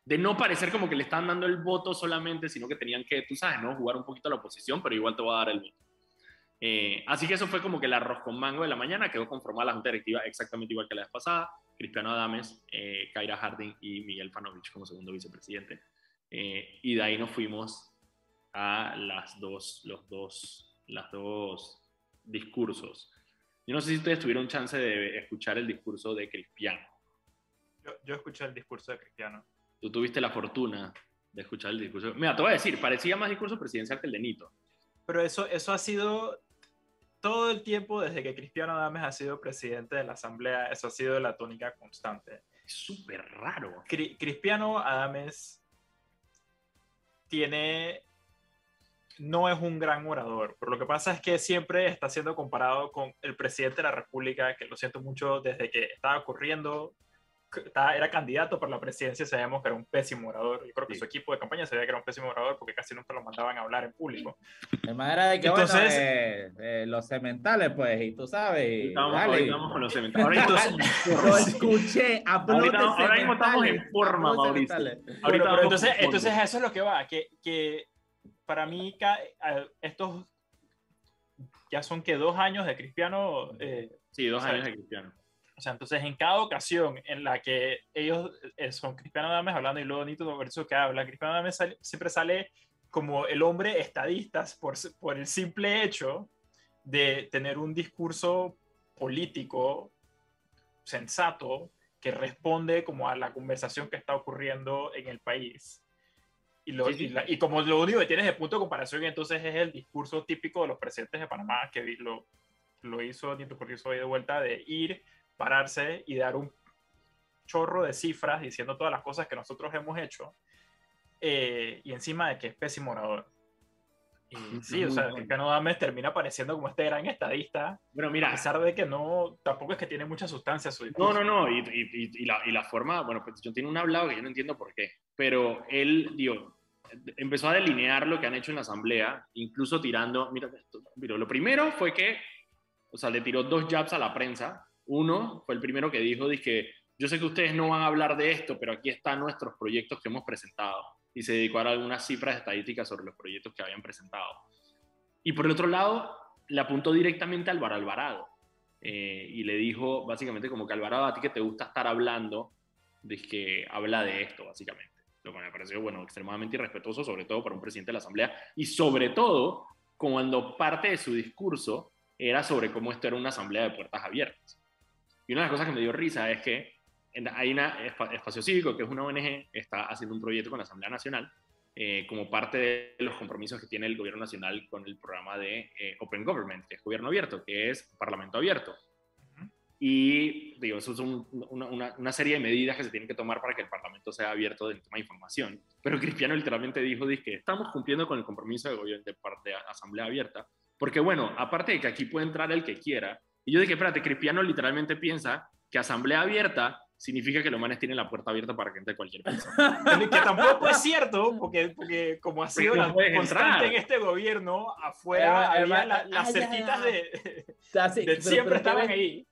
de no parecer como que le estaban dando el voto solamente, sino que tenían que, tú sabes, ¿no? Jugar un poquito a la oposición, pero igual te voy a dar el voto. Eh, así que eso fue como que el arroz con mango de la mañana, quedó conformada la junta directiva exactamente igual que la vez pasada, Cristiano Adames, eh, Kaira Harding y Miguel Panovich como segundo vicepresidente. Eh, y de ahí nos fuimos a las dos, los dos, las dos discursos. Yo no sé si ustedes tuvieron chance de escuchar el discurso de Cristiano. Yo, yo escuché el discurso de Cristiano. Tú tuviste la fortuna de escuchar el discurso. Mira, te voy a decir, parecía más discurso presidencial que el de Nito. Pero eso, eso ha sido todo el tiempo desde que Cristiano Adames ha sido presidente de la Asamblea, eso ha sido la tónica constante. Es súper raro. Cristiano Adames tiene no es un gran orador, pero lo que pasa es que siempre está siendo comparado con el presidente de la República, que lo siento mucho desde que estaba ocurriendo era candidato para la presidencia, sabíamos que era un pésimo orador. Yo creo que su equipo de campaña sabía que era un pésimo orador porque casi nunca lo mandaban a hablar en público. De manera de que, Entonces, eh, eh, los cementales, pues, y tú sabes. Vamos, con los cementales. Ahora lo escuché, ahorita, ahora mismo estamos en forma, Mauricio. pero entonces, entonces eso es lo que va, que, que para mí estos ya son que dos años de Cristiano. Eh, sí, dos años de Cristiano o sea, entonces en cada ocasión en la que ellos eh, son Cristiano Dames hablando y luego Nito eso que habla, Cristiano Dames siempre sale como el hombre estadista por, por el simple hecho de tener un discurso político sensato que responde como a la conversación que está ocurriendo en el país. Y, lo, y, como lo único que tienes de punto de comparación entonces es el discurso típico de los presidentes de Panamá que lo, lo hizo Nito Cortizo hoy de vuelta de ir pararse y dar un chorro de cifras diciendo todas las cosas que nosotros hemos hecho eh, y encima de que es pésimo orador. Y sí, o sea, que Cano Dames termina pareciendo como este gran estadista. Bueno, mira. A pesar de que no, tampoco es que tiene mucha sustancia su No, no, no. Y, y, y, la, y, la, forma, bueno, pues yo tiene un hablado que yo no entiendo por qué. Pero él, digo, empezó a delinear lo que han hecho en la asamblea, incluso tirando. Mira, mira, lo primero fue que, o sea, le tiró dos jabs a la prensa uno fue el primero que dijo, dije, yo sé que ustedes no van a hablar de esto, pero aquí están nuestros proyectos que hemos presentado. Y se dedicó a dar algunas cifras estadísticas sobre los proyectos que habían presentado. Y por el otro lado, le apuntó directamente a Álvaro Alvarado. Eh, y le dijo básicamente como que Alvarado, a ti que te gusta estar hablando, de que habla de esto, básicamente. Lo que me pareció, bueno, extremadamente irrespetuoso, sobre todo para un presidente de la Asamblea, y sobre todo cuando parte de su discurso era sobre cómo esto era una asamblea de puertas abiertas. Y una de las cosas que me dio risa es que hay una Espacio Cívico, que es una ONG, está haciendo un proyecto con la Asamblea Nacional eh, como parte de los compromisos que tiene el gobierno nacional con el programa de eh, Open Government, que es gobierno abierto, que es parlamento abierto. Y digo, eso es una, una, serie de medidas que se tienen que tomar para que el Parlamento sea abierto del tema de información. Pero Cristiano literalmente dijo, dice que estamos cumpliendo con el compromiso de, gobierno, de, parte de Asamblea Abierta, porque bueno, aparte de que aquí puede entrar el que quiera, y yo dije, espérate, Cristiano literalmente piensa que asamblea abierta significa que los manes tienen la puerta abierta para que entre cualquier persona. que tampoco es cierto, porque, porque como ha sido la constante en este gobierno, afuera había las cerquitas de, siempre estaban ahí.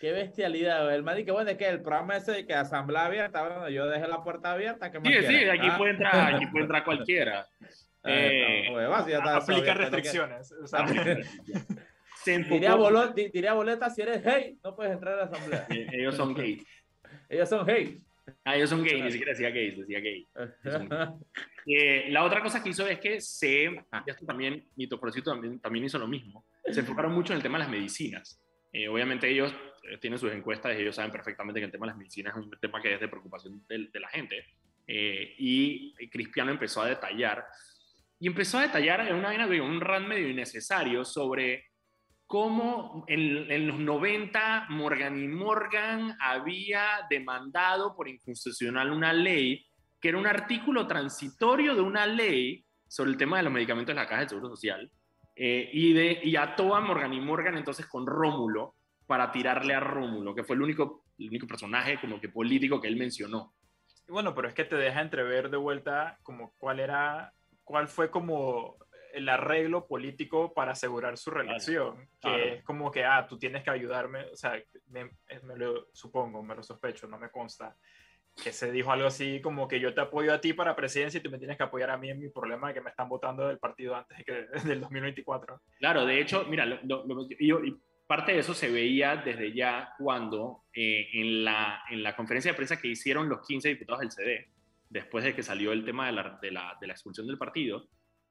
Qué bestialidad, el man que bueno, es que el programa ese de que asamblea abierta, bueno, yo dejé la puerta abierta, Sí, sí, aquí ah. puede entrar, aquí puede entrar cualquiera. Ah, eh, aplica restricciones. diría, boleta, diría, boleta, si eres gay, no puedes entrar a la asamblea. Ellos son gay. Ellos son gay. Ah, ellos son gay, ni siquiera decía gay, decía gay. Eh, la otra cosa que hizo es que se, ah, esto también, Nito también, también hizo lo mismo, se enfocaron mucho en el tema de las medicinas. Eh, obviamente ellos eh, tienen sus encuestas y ellos saben perfectamente que el tema de las medicinas es un tema que es de preocupación de, de la gente. y Cristiano empezó a detallar, y empezó a detallar en una vaina, un rant medio innecesario sobre cómo en, los 90 Morgan y Morgan había demandado por inconstitucional una ley que era un artículo transitorio de una ley sobre el tema de los medicamentos de la Caja del Seguro Social, eh, y, de, y ató a Morgan y Morgan entonces con Rómulo para tirarle a Rómulo, que fue el único, el único personaje como que político que él mencionó. Bueno, pero es que te deja entrever de vuelta como cuál era, cuál fue como el arreglo político para asegurar su relación, que es como que, ah, tú tienes que ayudarme, o sea, me, me, lo supongo, me lo sospecho, no me consta, que se dijo algo así como que yo te apoyo a ti para presidencia y tú me tienes que apoyar a mí en mi problema de que me están votando del partido antes de que, del 2024. Claro, de hecho, mira, yo, parte de eso se veía desde ya cuando eh, en, la, en la conferencia de prensa que hicieron los 15 diputados del CD, después de que salió el tema de la, de la, de la expulsión del partido,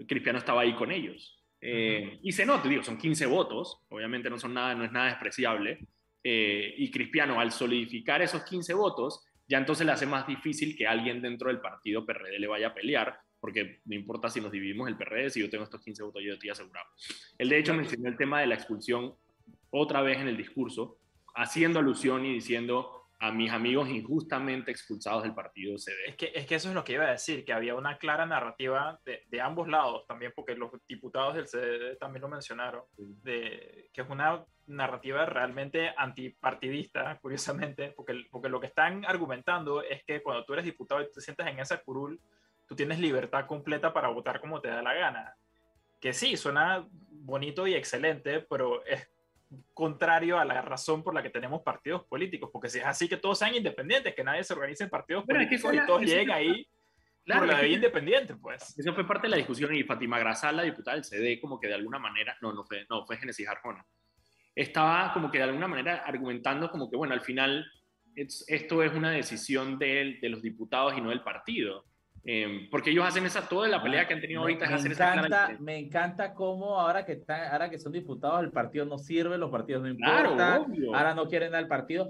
Cristiano estaba ahí con ellos. Eh, y se nota, digo, son 15 votos, obviamente no, son nada, no es nada despreciable, eh, y Cristiano al solidificar esos 15 votos, ya entonces le hace más difícil que alguien dentro del partido PRD le vaya a pelear, porque no importa si nos dividimos el PRD, si yo tengo estos 15 votos, yo estoy asegurado. Él de hecho mencionó el tema de la expulsión otra vez en el discurso, haciendo alusión y diciendo a mis amigos injustamente expulsados del partido CD. Es que, es que eso es lo que iba a decir, que había una clara narrativa de, de ambos lados, también porque los diputados del CD también lo mencionaron, de, que es una narrativa realmente antipartidista, curiosamente, porque, porque lo que están argumentando es que cuando tú eres diputado y te sientas en esa curul, tú tienes libertad completa para votar como te da la gana. Que sí, suena bonito y excelente, pero es contrario a la razón por la que tenemos partidos políticos, porque si es así que todos sean independientes, que nadie se organice en partidos políticos y todos lleguen ahí claro, por la ley independiente, pues. Eso fue parte de la discusión y Fátima Grasal, la diputada del CD, como que de alguna manera, no, no fue, no, fue Genesis Arjona, estaba como que de alguna manera argumentando como que, bueno, al final esto es una decisión de, de los diputados y no del partido. Em, porque ellos hacen esa, toda la pelea que han tenido ahorita me, es encanta, Me encanta cómo ahora que, están, ahora que son diputados el partido no sirve, los partidos no importan, ahora no quieren dar el partido.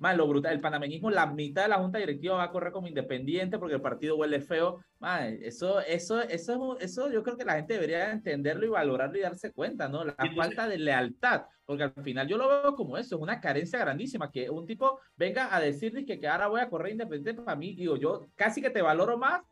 Más lo brutal, el panameñismo, la mitad de la junta directiva va a correr como independiente porque el partido huele feo. Más, eso, eso, eso, eso yo creo que la gente debería entenderlo y valorarlo y darse cuenta, ¿no? La falta de lealtad, porque al final yo lo veo como eso, es una carencia grandísima, que un tipo venga a decirle que, que ahora voy a correr independiente para mí, digo, yo casi que te valoro más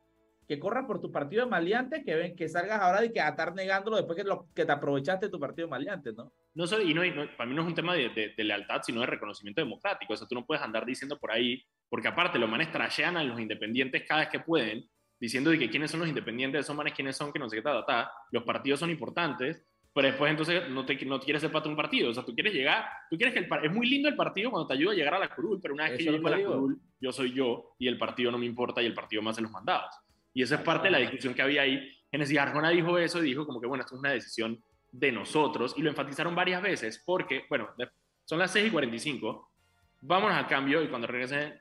que corras por tu partido de maleante que ven que salgas ahora de que a estar negándolo después que, lo, que te aprovechaste de tu partido de maleante, ¿no? No, y no, para mí no es un tema de, de, lealtad, sino de reconocimiento democrático. O sea, tú no puedes andar diciendo por ahí, porque aparte los manes trashean a los independientes cada vez que pueden, diciendo de que quiénes son los independientes, esos manes quiénes son, que no sé qué, ta, ta, los partidos son importantes, pero después entonces no, te, no quieres ser parte de un partido. O sea, tú quieres llegar, tú quieres que el es muy lindo el partido cuando te ayuda a llegar a la curul, pero una vez que yo llego a la curul, yo soy yo y el partido no me importa y el partido me hace los mandados. Y esa es parte de la discusión que había ahí. Genesis Arjona dijo eso y dijo como que, bueno, esto es una decisión de nosotros y lo enfatizaron varias veces porque, bueno, son las 6 y 45, vámonos al cambio y cuando regrese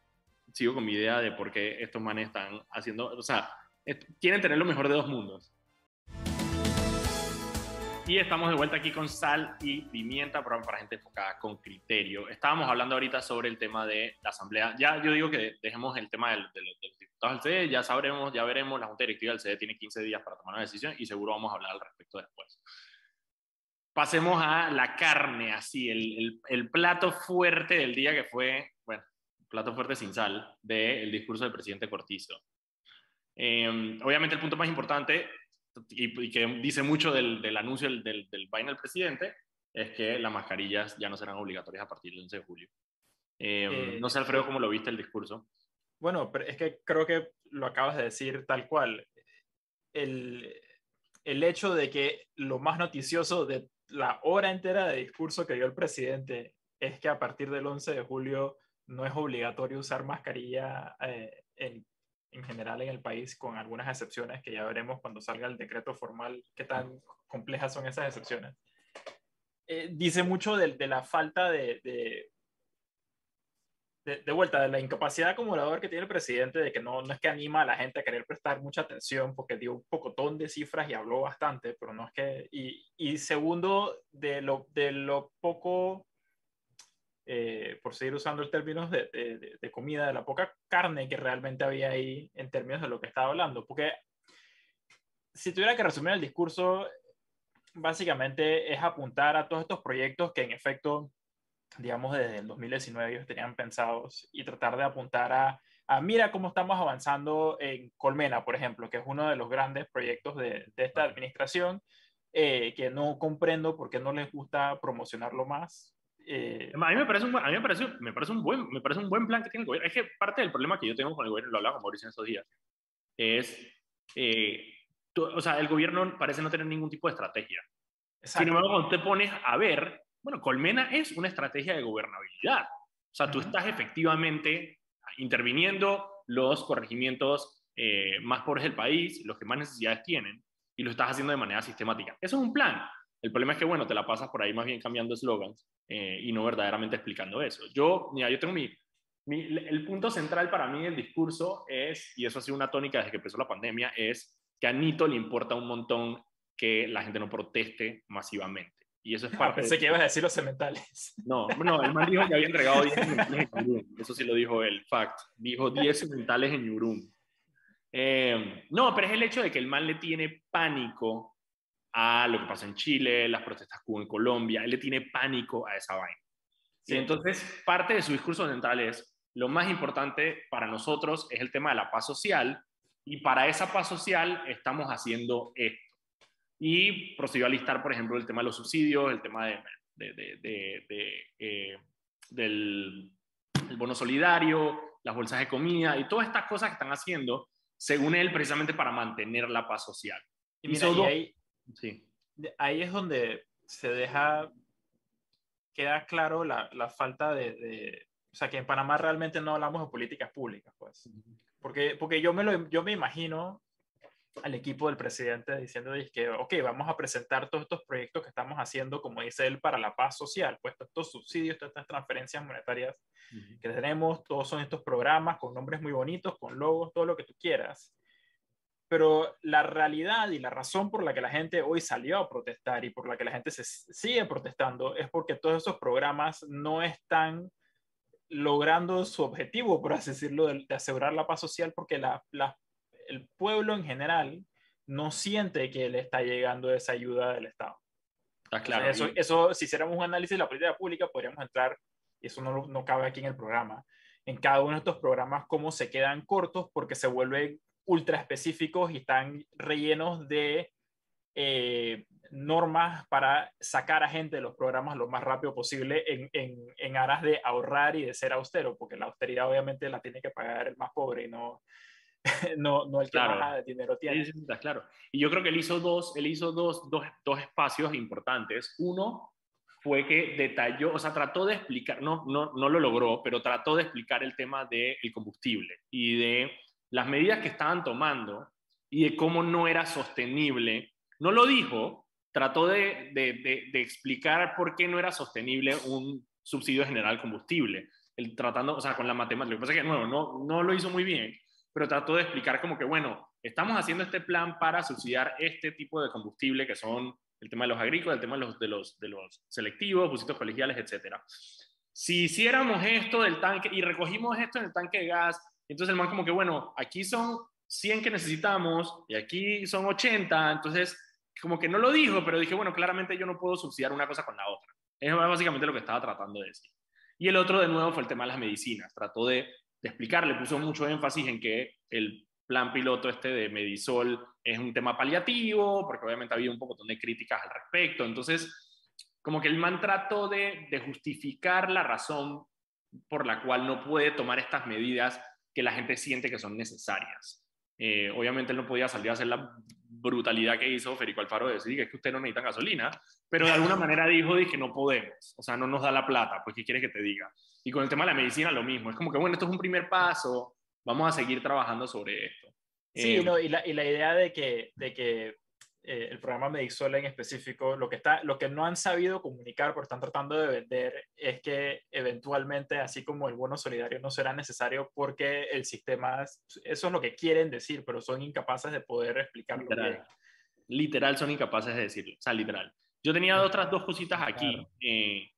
sigo con mi idea de por qué estos manes están haciendo, o sea, quieren tener lo mejor de dos mundos. Y estamos de vuelta aquí con sal y pimienta, programa para gente enfocada con criterio. Estábamos hablando ahorita sobre el tema de la asamblea. Ya yo digo que dejemos el tema de, de, los diputados del CD, ya sabremos, ya veremos. La Junta Directiva del CD tiene 15 días para tomar una decisión y seguro vamos a hablar al respecto después. Pasemos a la carne, así, el, el, el plato fuerte del día que fue, bueno, plato fuerte sin sal, del discurso del presidente Cortizo. Eh, obviamente el punto más importante y, que dice mucho del, del anuncio del, del, del del presidente, es que las mascarillas ya no serán obligatorias a partir del 11 de julio. Em, eh, no sé, Alfredo, cómo lo viste el discurso. Bueno, pero es que creo que lo acabas de decir tal cual. El, el hecho de que lo más noticioso de la hora entera de discurso que dio el presidente es que a partir del 11 de julio no es obligatorio usar mascarilla eh, en en general en el país, con algunas excepciones que ya veremos cuando salga el decreto formal, qué tan complejas son esas excepciones. Eh, dice mucho de, la falta de, de, vuelta, de la incapacidad acumulador que tiene el presidente, de que no, no es que anima a la gente a querer prestar mucha atención, porque dio un pocotón de cifras y habló bastante, pero no es que... Y, segundo, de lo, de lo poco eh, por seguir usando el término de, de, comida, de la poca carne que realmente había ahí en términos de lo que estaba hablando. Porque si tuviera que resumir el discurso, básicamente es apuntar a todos estos proyectos que en efecto, digamos, desde el 2019 ellos tenían pensados y tratar de apuntar a a mira cómo estamos avanzando en Colmena, por ejemplo, que es uno de los grandes proyectos de, de esta administración, eh, que no comprendo por qué no les gusta promocionarlo más. Eh, a mí me parece un, a mí me parece, me parece un buen, me parece un buen plan que tiene el gobierno. Es que parte del problema que yo tengo con el gobierno, lo hablaba con Mauricio en estos días, es, eh, o sea, el gobierno parece no tener ningún tipo de estrategia. Sin embargo, cuando te pones a ver, bueno, Colmena es una estrategia de gobernabilidad. O sea, tú estás efectivamente interviniendo los corregimientos eh, más pobres del país, los que más necesidades tienen, y lo estás haciendo de manera sistemática. Eso es un plan. El problema es que, bueno, te la pasas por ahí más bien cambiando eslogans eh, y no verdaderamente explicando eso. Yo, mira, yo tengo mi, el punto central para mí del discurso es, y eso ha sido una tónica desde que empezó la pandemia, es que a Nito le importa un montón que la gente no proteste masivamente. Y eso es ah, parte. pensé que ibas a decir los cementales. No, no, el man dijo que había entregado 10 cementales en Yurum. Eso sí lo dijo él, fact. Dijo 10 cementales en Yurum. Eh, no, pero es el hecho de que el man le tiene pánico a lo que pasa en Chile, las protestas que hubo en Colombia. Él le tiene pánico a esa vaina. Sí. Entonces, parte de su discurso central es, lo más importante para nosotros es el tema de la paz social y para esa paz social estamos haciendo esto y procedió a listar, por ejemplo, el tema de los subsidios, el tema de, eh, del bono solidario, las bolsas de comida y todas estas cosas que están haciendo, según él, precisamente para mantener la paz social. Y, mira, ahí, sí. ahí es donde se deja, queda claro la, la falta de, o sea, que en Panamá realmente no hablamos de políticas públicas, pues. Porque, porque yo, me lo, yo me imagino al equipo del presidente diciendo que, ok, vamos a presentar todos estos proyectos que estamos haciendo, como dice él, para la paz social, pues estos subsidios, todas estas transferencias monetarias que tenemos, todos son estos programas con nombres muy bonitos, con logos, todo lo que tú quieras. Pero la realidad y la razón por la que la gente hoy salió a protestar y por la que la gente se sigue protestando es porque todos esos programas no están logrando su objetivo, por así decirlo, de, asegurar la paz social, porque la, la el pueblo en general no siente que le está llegando esa ayuda del Estado. Ah, claro. eso, eso, si hiciéramos un análisis de la política pública, podríamos entrar, y eso no, no cabe aquí en el programa, en cada uno de estos programas, cómo se quedan cortos porque se vuelven ultra específicos y están rellenos de eh, normas para sacar a gente de los programas lo más rápido posible en, en, en, aras de ahorrar y de ser austero, porque la austeridad obviamente la tiene que pagar el más pobre y no, no, no el que más dinero tiene. Sí, claro. Y yo creo que él hizo dos, él hizo dos, dos, dos espacios importantes. Uno fue que detalló, o sea, trató de explicar, no, no, no lo logró, pero trató de explicar el tema del combustible y de las medidas que estaban tomando y de cómo no era sostenible. No lo dijo, trató de, de, de, explicar por qué no era sostenible un subsidio general al combustible. El, tratando, o sea, con la matemática. Lo que pasa es que, no, no, no lo hizo muy bien, pero trató de explicar como que, bueno, estamos haciendo este plan para subsidiar este tipo de combustible que son el tema de los agrícolas, el tema de los, de los, de los selectivos, busitos colegiales, etc. Si hiciéramos esto del tanque y recogimos esto en el tanque de gas, entonces el man como que, bueno, aquí son 100 que necesitamos y aquí son 80, entonces como que no lo dijo, pero dije, bueno, claramente yo no puedo subsidiar una cosa con la otra. Es básicamente lo que estaba tratando de decir. Y el otro, de nuevo, fue el tema de las medicinas. Trató de explicar, le puso mucho énfasis en que el plan piloto este de Medisol es un tema paliativo, porque obviamente había un poco de críticas al respecto. Entonces, como que el man trató de justificar la razón por la cual no puede tomar estas medidas que la gente siente que son necesarias. Eh, obviamente él no podía salir a hacer la brutalidad que hizo Federico Alfaro de decir que es que usted no necesita gasolina, pero de alguna manera dijo que no podemos, o sea, no nos da la plata, pues ¿qué quieres que te diga? Y con el tema de la medicina lo mismo, es como que bueno, esto es un primer paso, vamos a seguir trabajando sobre esto. Sí, eh, no, y, la, y, la, idea de que, de que eh, el programa Medixol en específico, lo que, está, lo que no han sabido comunicar, porque están tratando de vender, es que eventualmente, así como el bono solidario no será necesario porque el sistema, eso es lo que quieren decir, pero son incapaces de poder explicarlo literal, Literal, son incapaces de decirlo, o sea, literal. Yo tenía otras dos cositas aquí. Eh,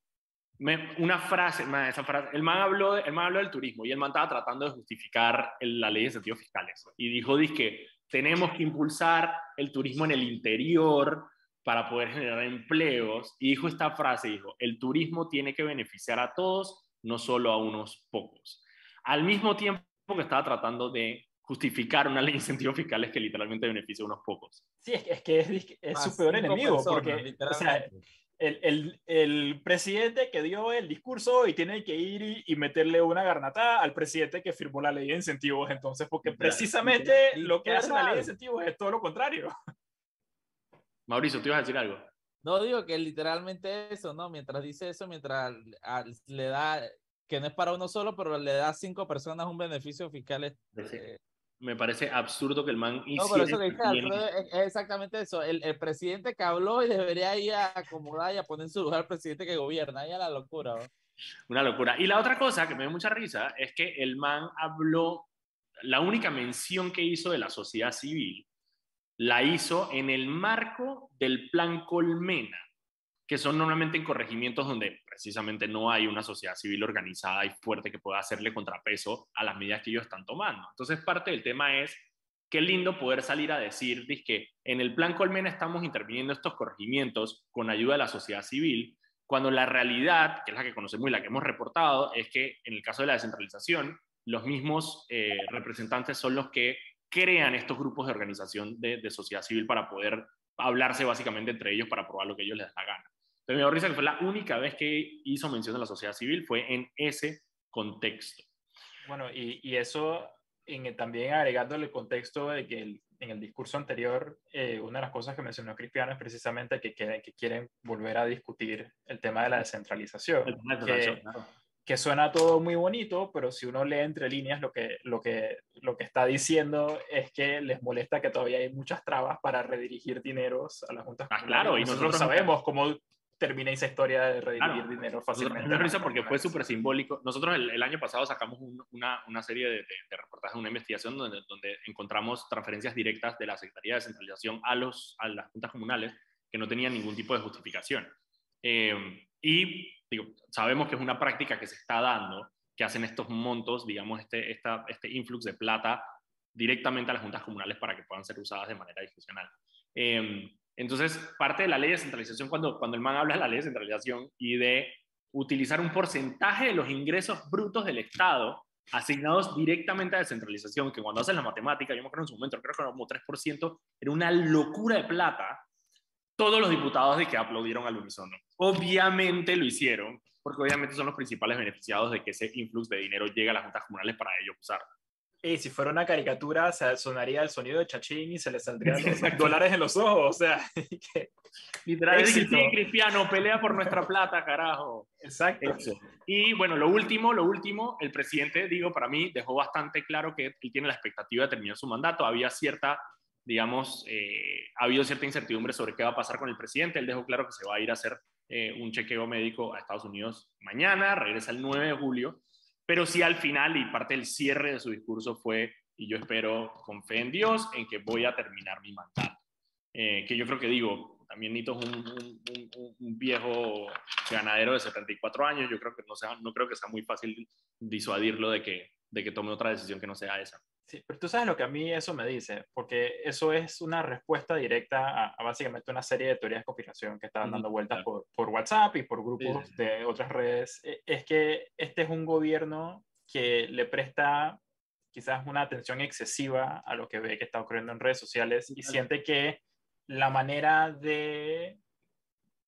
una frase, esa frase, el man, habló, el man habló del turismo y el man estaba tratando de justificar la ley de incentivos fiscales y dijo que tenemos que impulsar el turismo en el interior para poder generar empleos y dijo esta frase, dijo, el turismo tiene que beneficiar a todos, no solo a unos pocos. Al mismo tiempo que estaba tratando de justificar una ley de incentivos fiscales que literalmente beneficia a unos pocos. Sí, es que es, es, su peor enemigo, porque o sea, el, el, el, presidente que dio el discurso y tiene que ir y, meterle una garnatada al presidente que firmó la ley de incentivos, entonces, porque precisamente lo que hace la ley de incentivos es todo lo contrario. Mauricio, ¿te ibas a decir algo? No, digo que literalmente eso, ¿no? Mientras dice eso, mientras le da, que no es para uno solo, pero le da a cinco personas un beneficio fiscal. Eh, me parece absurdo que el man No, pero eso que dice es, exactamente eso. El, el, presidente que habló y debería ir a acomodar y a poner en su lugar al presidente que gobierna. Ya la locura. Una locura. Y la otra cosa que me dio mucha risa es que el man habló, la única mención que hizo de la sociedad civil la hizo en el marco del plan Colmena, que son normalmente en corregimientos donde precisamente no hay una sociedad civil organizada y fuerte que pueda hacerle contrapeso a las medidas que ellos están tomando. Entonces, parte del tema es qué lindo poder salir a decir que en el plan Colmena estamos interviniendo estos corregimientos con ayuda de la sociedad civil, cuando la realidad, que es la que conocemos y la que hemos reportado, es que en el caso de la descentralización, los mismos eh, representantes son los que crean estos grupos de organización de, sociedad civil para poder hablarse básicamente entre ellos para probar lo que ellos les da gana. Entonces me dio risa que fue la única vez que hizo mención de la sociedad civil fue en ese contexto. Bueno, y, y eso en, también agregándole el contexto de que en el discurso anterior, eh, una de las cosas que mencionó Cristiano es precisamente que, que, quieren volver a discutir el tema de la descentralización. que, que suena todo muy bonito, pero si uno lee entre líneas lo que, lo, que, lo que está diciendo es que les molesta que todavía hay muchas trabas para redirigir dineros a las juntas. Ah, claro, y nosotros, sabemos cómo termina esa historia de redirigir dinero fácilmente. Me risa porque fue súper simbólico. Nosotros el, año pasado sacamos una, una, serie de, de, reportajes, una investigación donde, donde encontramos transferencias directas de la Secretaría de Descentralización a, los, a las juntas comunales que no tenían ningún tipo de justificación. Eh, y digo, sabemos que es una práctica que se está dando, que hacen estos montos, digamos, este, esta, este influx de plata directamente a las juntas comunales para que puedan ser usadas de manera discrecional. Em, entonces, parte de la ley de centralización, cuando, cuando el man habla de la ley de centralización y de utilizar un porcentaje de los ingresos brutos del Estado asignados directamente a descentralización, que cuando hacen la matemática, yo me acuerdo en su momento, creo que era como 3%, era una locura de plata, todos los diputados de que aplaudieron al unísono. Obviamente lo hicieron, porque obviamente son los principales beneficiados de que ese influx de dinero llegue a las juntas comunales para ellos usar. Y si fuera una caricatura, se sonaría el sonido de Chachín y se le saldrían los dólares en los ojos. O sea, que, literal, sí, Cristiano, pelea por nuestra plata, carajo. Exacto. Y bueno, lo último, lo último, el presidente, digo, para mí dejó bastante claro que él tiene la expectativa de terminar su mandato. Había cierta digamos, eh, ha habido cierta incertidumbre sobre qué va a pasar con el presidente. Él dejó claro que se va a ir a hacer eh, un chequeo médico a Estados Unidos mañana, regresa el 9 de julio, pero sí al final y parte del cierre de su discurso fue, y yo espero con fe en Dios, en que voy a terminar mi mandato. Eh, que yo creo que digo, también Nito es un, viejo ganadero de 74 años, yo creo que no, no creo que sea muy fácil disuadirlo de que, de que tome otra decisión que no sea esa. Sí, pero tú sabes lo que a mí eso me dice, porque eso es una respuesta directa a, básicamente una serie de teorías de conspiración que estaban dando vueltas por, por, WhatsApp y por grupos de otras redes. E, es que este es un gobierno que le presta quizás una atención excesiva a lo que ve que está ocurriendo en redes sociales y siente que la manera de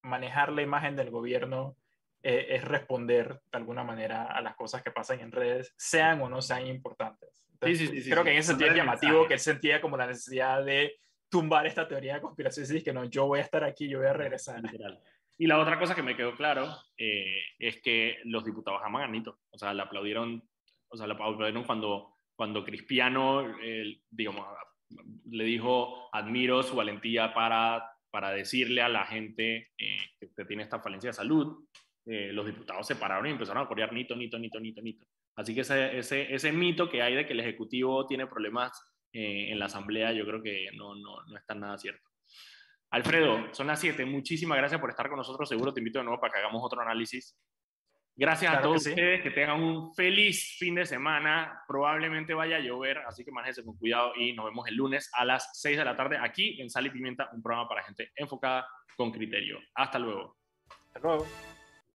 manejar la imagen del gobierno eh, es responder de alguna manera a las cosas que pasan en redes, sean o no sean importantes sí, sí, sí, creo que en ese sentido es llamativo que él sentía como la necesidad de tumbar esta teoría de conspiración y que no, yo voy a estar aquí, yo voy a regresar. Y la otra cosa que me quedó claro eh, es que los diputados aman a Nito. O sea, le aplaudieron, o sea, le aplaudieron cuando, cuando Crispiano, digamos, le dijo, admiro su valentía para, para decirle a la gente eh, que tiene esta falencia de salud. Eh, los diputados se pararon y empezaron a corear Nito, Nito, Nito, Nito, Nito. Así que ese, ese, ese mito que hay de que el Ejecutivo tiene problemas eh, en la Asamblea, yo creo que no, no, no está nada cierto. Alfredo, son las 7. Muchísimas gracias por estar con nosotros. Seguro te invito de nuevo para que hagamos otro análisis. Gracias a todos ustedes, que tengan un feliz fin de semana. Probablemente vaya a llover, así que manéjense con cuidado y nos vemos el lunes a las 6 de la tarde aquí en Sal y Pimienta, un programa para gente enfocada con criterio. Hasta luego. Hasta luego.